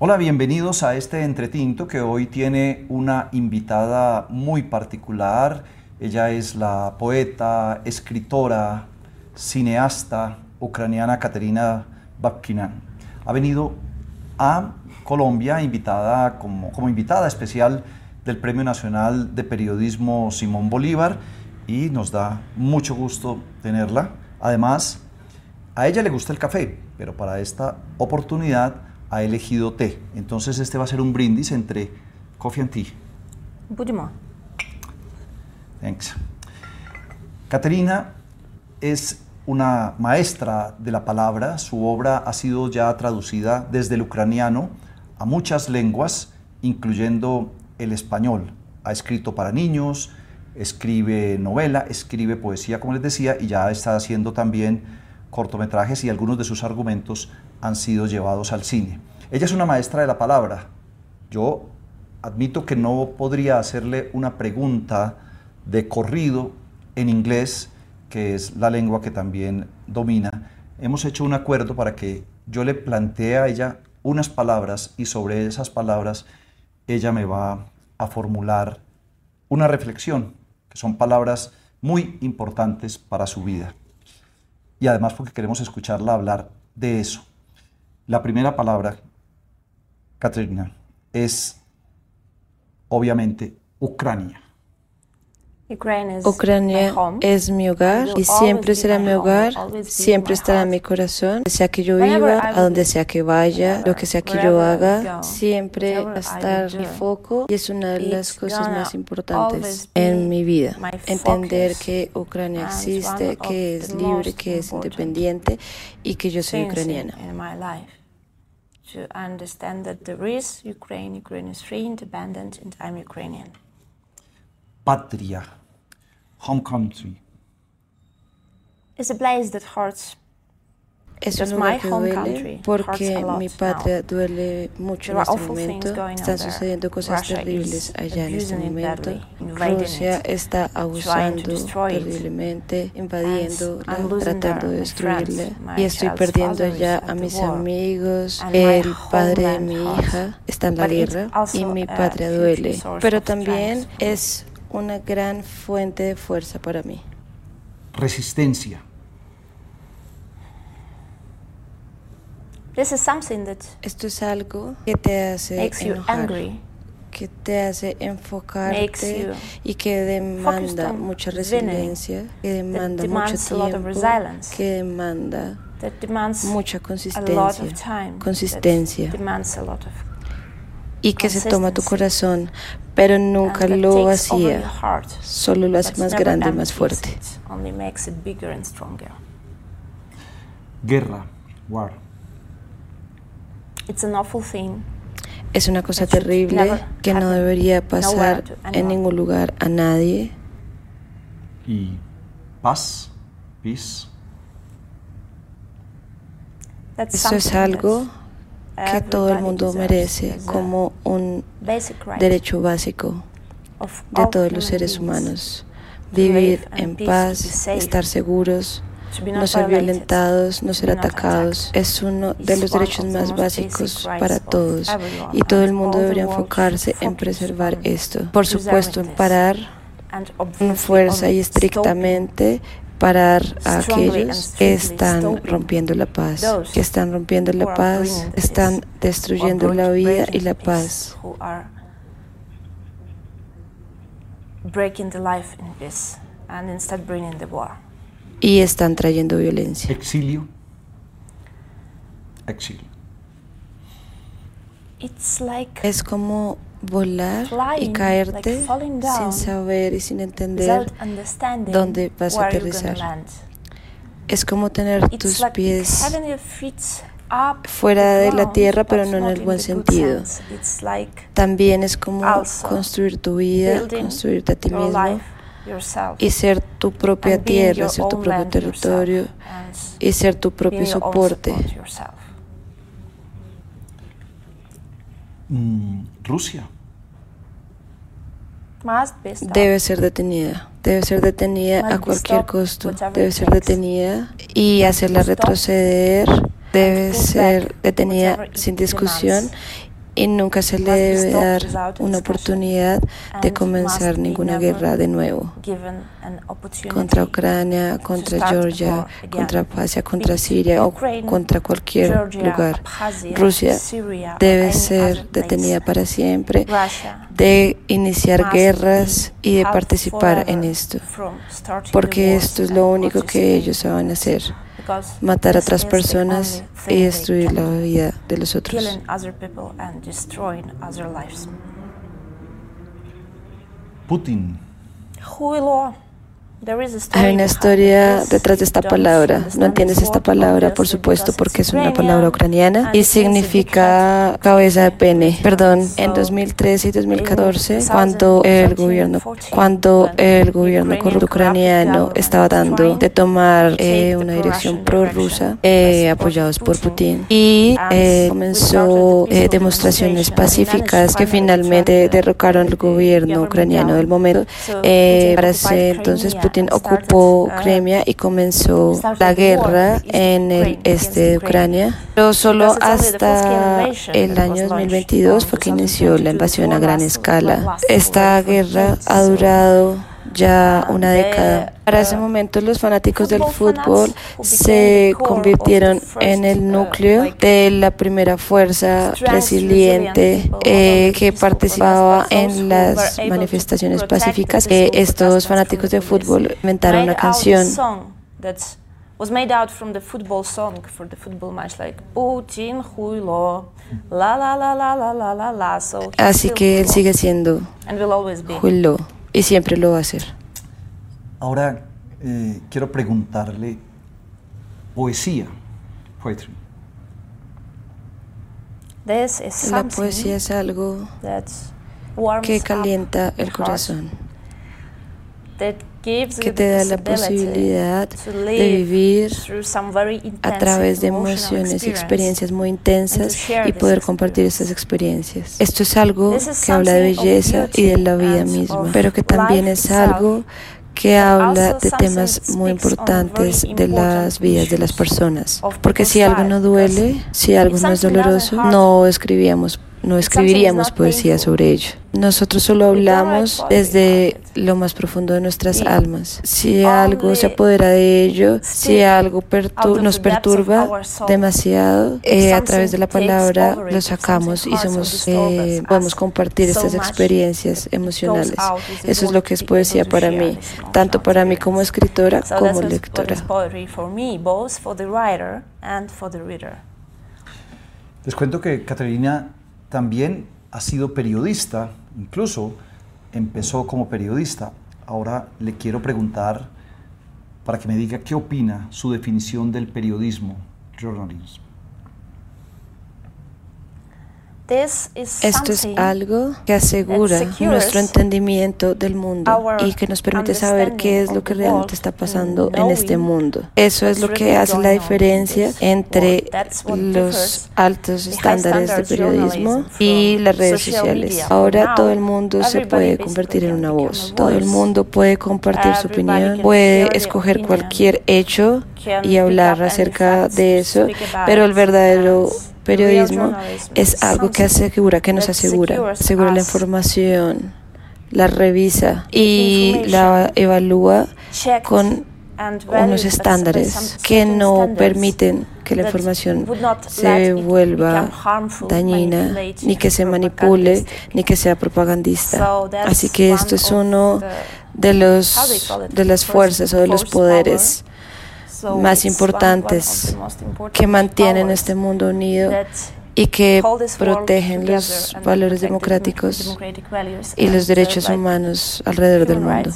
Hola, bienvenidos a este entretinto que hoy tiene una invitada muy particular. Ella es la poeta, escritora, cineasta ucraniana Katerina Babkina. Ha venido a Colombia invitada como, como invitada especial del Premio Nacional de Periodismo Simón Bolívar y nos da mucho gusto tenerla. Además, a ella le gusta el café, pero para esta oportunidad ha elegido té. Entonces este va a ser un brindis entre coffee and tea. Un poquito más. Thanks. Caterina es una maestra de la palabra. Su obra ha sido ya traducida desde el ucraniano a muchas lenguas, incluyendo el español. Ha escrito para niños, escribe novela, escribe poesía, como les decía, y ya está haciendo también cortometrajes y algunos de sus argumentos han sido llevados al cine. Ella es una maestra de la palabra. Yo admito que no podría hacerle una pregunta de corrido en inglés, que es la lengua que también domina. Hemos hecho un acuerdo para que yo le plantee a ella unas palabras y sobre esas palabras ella me va a formular una reflexión, que son palabras muy importantes para su vida. Y además porque queremos escucharla hablar de eso. La primera palabra, Katrina, es obviamente Ucrania. Ucrania es mi hogar y siempre será mi hogar, siempre estará en mi corazón, sea que yo viva, a donde sea que vaya, lo que sea que yo haga, siempre va a estar mi foco y es una de las cosas más importantes en mi vida. Entender que Ucrania existe, que es libre, que es independiente y que yo soy ucraniana. To understand that there is Ukraine, Ukraine is free, independent, and I'm Ukrainian. Patria, home country. It's a place that hurts. Es un lugar que duele porque mi patria duele mucho en este momento. Están sucediendo cosas terribles allá en este momento. Rusia está abusando terriblemente, invadiendo, tratando de destruirla. Y estoy perdiendo ya a mis amigos. El padre de mi hija está en la guerra y mi patria duele. Pero también es una gran fuente de fuerza para mí. Resistencia. Esto es algo que te hace enojar, que te hace enfocarte y que demanda mucha resiliencia, que demanda mucho tiempo, que demanda mucha consistencia, consistencia. y que se toma tu corazón, pero nunca lo vacía, solo lo hace más grande y más fuerte. Guerra, war. Es una cosa terrible que no debería pasar en ningún lugar a nadie. Y paz, peace. Eso es algo que todo el mundo merece como un derecho básico de todos los seres humanos. Vivir en paz, estar seguros, no ser violentados, no ser atacados, es uno de los derechos más básicos para todos y todo el mundo debería enfocarse en preservar esto. Por supuesto, en parar con fuerza y estrictamente parar a aquellos que están rompiendo la paz, que están rompiendo la paz, están destruyendo la vida y la paz. Breaking the life in peace and instead bringing the war y están trayendo violencia. Exilio. Exilio. es como volar y caerte sin saber y sin entender dónde vas a aterrizar. Es como tener tus pies fuera de la tierra, pero no en el buen sentido. También es como construir tu vida, construirte a ti mismo y ser tu propia tierra, ser tu propio territorio y ser tu propio soporte. Mm, Rusia. Debe ser detenida, debe ser detenida a cualquier costo, debe ser detenida y hacerla retroceder, debe ser detenida sin discusión y nunca se le debe dar una oportunidad de comenzar ninguna guerra de nuevo. contra Ucrania, contra Georgia, contra Abjasia, contra Siria o contra cualquier lugar. Rusia debe ser detenida para siempre de iniciar guerras y de participar en esto, porque esto es lo único que ellos saben hacer matar a otras personas y destruir la vida de los otros. Putin. Hay una historia detrás de esta palabra. No entiendes esta palabra, por supuesto, porque es una palabra ucraniana y significa cabeza de pene. Perdón, en 2013 y 2014, cuando el gobierno, cuando el gobierno corrupto ucraniano estaba dando de tomar eh, una dirección prorrusa, eh, apoyados por Putin, y eh, comenzó demostraciones pacíficas que finalmente derrocaron el gobierno ucraniano del momento. para ese entonces Putin ocupó Crimea y comenzó la guerra en el este de Ucrania, pero solo hasta el año 2022 fue que inició la invasión a gran escala. Esta guerra ha durado ya una década. Para ese momento los fanáticos del fútbol se convirtieron en el núcleo de la primera fuerza resiliente eh, que participaba en las manifestaciones pacíficas. Eh, estos fanáticos de fútbol inventaron una canción was made out from the football song for the football match, like Putin, Huilo, la la la la la la la la. So Así que él sigue siendo Huilo y siempre lo va a hacer. Ahora eh, quiero preguntarle poesía, poetry. La poesía es algo que calienta el corazón, que te da la posibilidad de vivir a través de emociones y experiencias muy intensas y poder compartir estas experiencias. Esto es algo que habla de belleza y de la vida misma, pero que también es algo que habla de temas muy importantes de las vidas de las personas. Porque si algo no duele, si algo no es doloroso, no escribíamos no escribiríamos poesía sobre ello. Nosotros solo hablamos desde lo más profundo de nuestras almas. Si algo se apodera de ello, si algo nos perturba demasiado, eh, a través de la palabra lo sacamos y somos, eh, podemos compartir estas experiencias emocionales. Eso es lo que es poesía para mí, tanto para mí como escritora como lectora. Les cuento que Caterina también ha sido periodista, incluso empezó como periodista. Ahora le quiero preguntar para que me diga qué opina su definición del periodismo, journalism. Esto es algo que asegura nuestro entendimiento del mundo y que nos permite saber qué es lo que realmente está pasando en este mundo. Eso es lo que hace la diferencia entre los altos estándares de periodismo y las redes sociales. Ahora todo el mundo se puede convertir en una voz. Todo el mundo puede compartir su opinión, puede escoger cualquier hecho y hablar acerca de eso, pero el verdadero periodismo es algo que asegura, que nos asegura, asegura la información, la revisa y la evalúa con unos estándares que no permiten que la información se vuelva dañina, ni que se manipule, ni que sea propagandista. Así que esto es uno de los de las fuerzas o de los poderes más importantes que mantienen este mundo unido y que protegen los valores democráticos y los derechos humanos alrededor del mundo.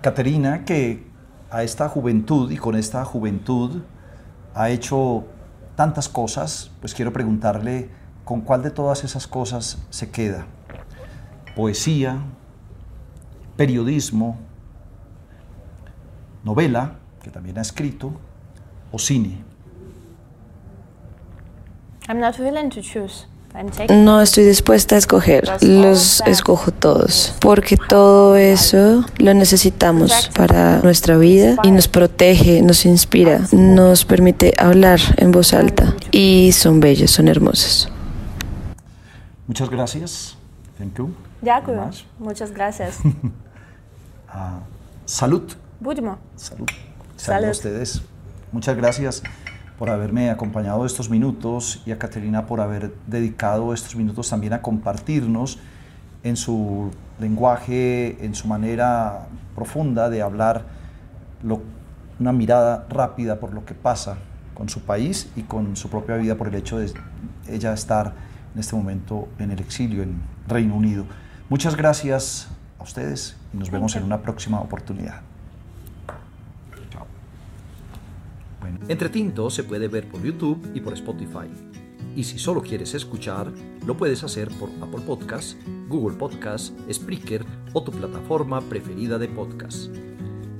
Caterina, que a esta juventud y con esta juventud ha hecho tantas cosas, pues quiero preguntarle con cuál de todas esas cosas se queda. Poesía, periodismo, novela, que también ha escrito, o cine. No estoy dispuesta a escoger, los escojo todos, porque todo eso lo necesitamos para nuestra vida y nos protege, nos inspira, nos permite hablar en voz alta y son bellos, son hermosos. Muchas gracias. Thank you. Muchas gracias. Ah, salud. Salud. Salud a ustedes. Muchas gracias por haberme acompañado estos minutos y a Caterina por haber dedicado estos minutos también a compartirnos en su lenguaje, en su manera profunda de hablar, una mirada rápida por lo que pasa con su país y con su propia vida por el hecho de ella estar en este momento en el exilio en Reino Unido. Muchas gracias a ustedes y nos vemos en una próxima oportunidad. Entre Tinto se puede ver por YouTube y por Spotify. Y si solo quieres escuchar, lo puedes hacer por Apple Podcasts, Google Podcasts, Spreaker o tu plataforma preferida de podcast.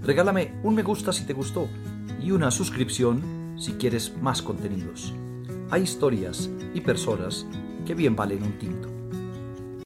Regálame un me gusta si te gustó y una suscripción si quieres más contenidos. Hay historias y personas que bien valen un tinto.